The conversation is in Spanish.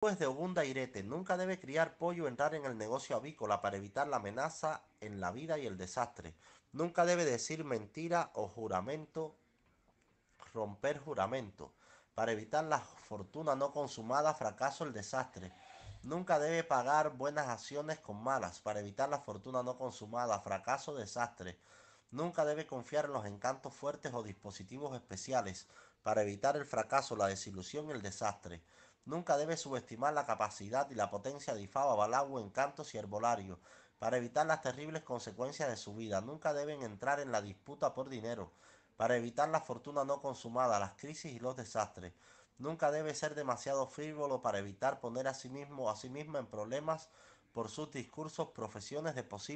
Pues de Ogunda Irete, nunca debe criar pollo o entrar en el negocio avícola para evitar la amenaza en la vida y el desastre. Nunca debe decir mentira o juramento, romper juramento, para evitar la fortuna no consumada, fracaso, el desastre. Nunca debe pagar buenas acciones con malas, para evitar la fortuna no consumada, fracaso, desastre. Nunca debe confiar en los encantos fuertes o dispositivos especiales, para evitar el fracaso, la desilusión y el desastre. Nunca debe subestimar la capacidad y la potencia de Ifaba, Balagu, encantos y herbolario, para evitar las terribles consecuencias de su vida. Nunca deben entrar en la disputa por dinero, para evitar la fortuna no consumada, las crisis y los desastres. Nunca debe ser demasiado frívolo para evitar poner a sí mismo a sí misma en problemas por sus discursos, profesiones de posible